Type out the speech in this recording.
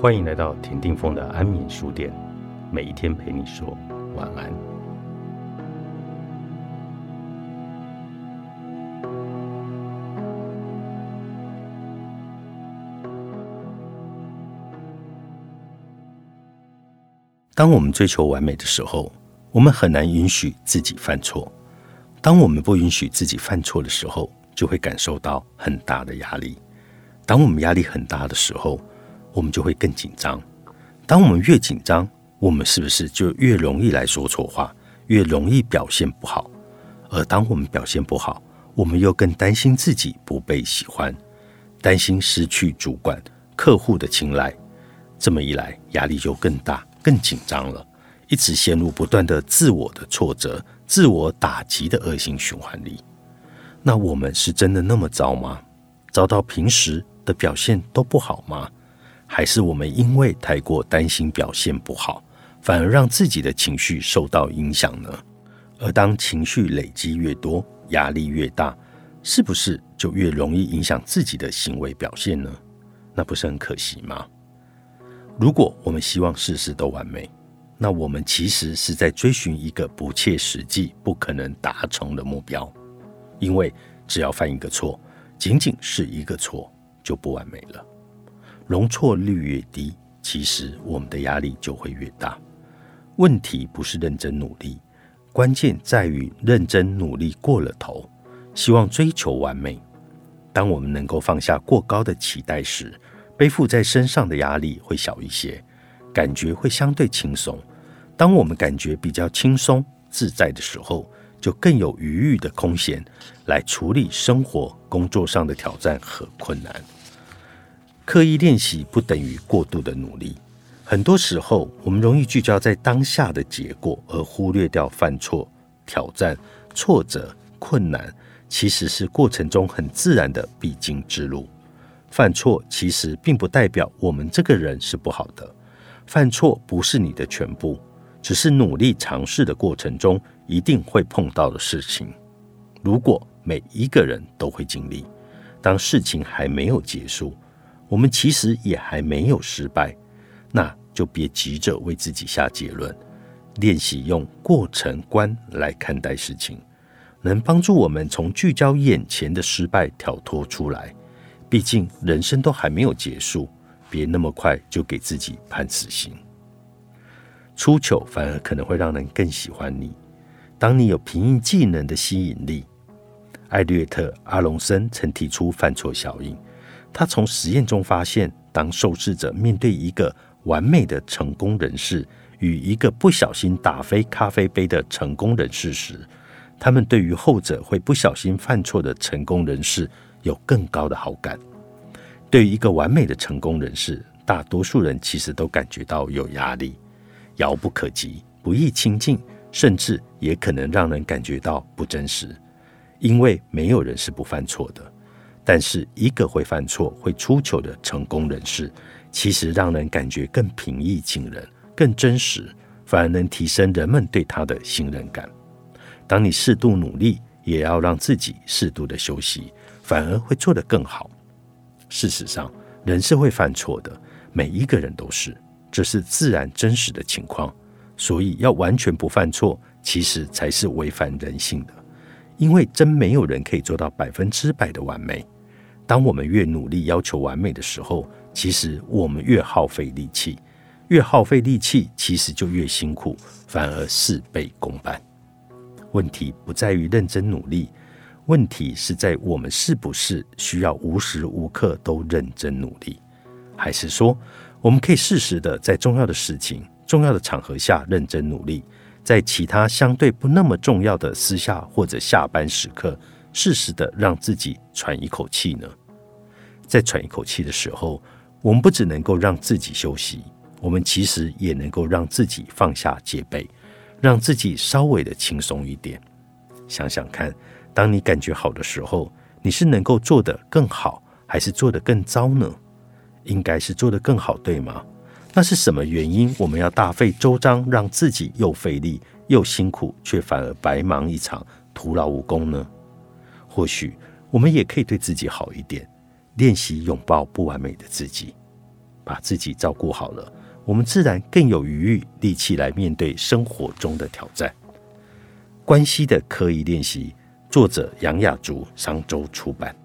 欢迎来到田定峰的安眠书店，每一天陪你说晚安。当我们追求完美的时候，我们很难允许自己犯错。当我们不允许自己犯错的时候，就会感受到很大的压力。当我们压力很大的时候，我们就会更紧张。当我们越紧张，我们是不是就越容易来说错话，越容易表现不好？而当我们表现不好，我们又更担心自己不被喜欢，担心失去主管、客户的青睐。这么一来，压力就更大、更紧张了，一直陷入不断的自我的挫折、自我打击的恶性循环里。那我们是真的那么糟吗？糟到平时的表现都不好吗？还是我们因为太过担心表现不好，反而让自己的情绪受到影响呢？而当情绪累积越多，压力越大，是不是就越容易影响自己的行为表现呢？那不是很可惜吗？如果我们希望事事都完美，那我们其实是在追寻一个不切实际、不可能达成的目标。因为只要犯一个错，仅仅是一个错，就不完美了。容错率越低，其实我们的压力就会越大。问题不是认真努力，关键在于认真努力过了头，希望追求完美。当我们能够放下过高的期待时，背负在身上的压力会小一些，感觉会相对轻松。当我们感觉比较轻松自在的时候，就更有余裕的空闲来处理生活、工作上的挑战和困难。刻意练习不等于过度的努力。很多时候，我们容易聚焦在当下的结果，而忽略掉犯错、挑战、挫折、困难，其实是过程中很自然的必经之路。犯错其实并不代表我们这个人是不好的，犯错不是你的全部，只是努力尝试的过程中一定会碰到的事情。如果每一个人都会经历，当事情还没有结束。我们其实也还没有失败，那就别急着为自己下结论。练习用过程观来看待事情，能帮助我们从聚焦眼前的失败跳脱出来。毕竟人生都还没有结束，别那么快就给自己判死刑。出糗反而可能会让人更喜欢你。当你有平易技能的吸引力，艾略特·阿隆森曾提出犯错效应。他从实验中发现，当受试者面对一个完美的成功人士与一个不小心打飞咖啡杯的成功人士时，他们对于后者会不小心犯错的成功人士有更高的好感。对于一个完美的成功人士，大多数人其实都感觉到有压力，遥不可及，不易亲近，甚至也可能让人感觉到不真实，因为没有人是不犯错的。但是，一个会犯错、会出糗的成功人士，其实让人感觉更平易近人、更真实，反而能提升人们对他的信任感。当你适度努力，也要让自己适度的休息，反而会做得更好。事实上，人是会犯错的，每一个人都是，这是自然真实的情况。所以，要完全不犯错，其实才是违反人性的，因为真没有人可以做到百分之百的完美。当我们越努力要求完美的时候，其实我们越耗费力气，越耗费力气，其实就越辛苦，反而事倍功半。问题不在于认真努力，问题是在我们是不是需要无时无刻都认真努力，还是说我们可以适时的在重要的事情、重要的场合下认真努力，在其他相对不那么重要的私下或者下班时刻，适时的让自己喘一口气呢？在喘一口气的时候，我们不只能够让自己休息，我们其实也能够让自己放下戒备，让自己稍微的轻松一点。想想看，当你感觉好的时候，你是能够做得更好，还是做得更糟呢？应该是做得更好，对吗？那是什么原因？我们要大费周章，让自己又费力又辛苦，却反而白忙一场，徒劳无功呢？或许我们也可以对自己好一点。练习拥抱不完美的自己，把自己照顾好了，我们自然更有余裕、力气来面对生活中的挑战。关系的刻意练习，作者杨雅竹，商周出版。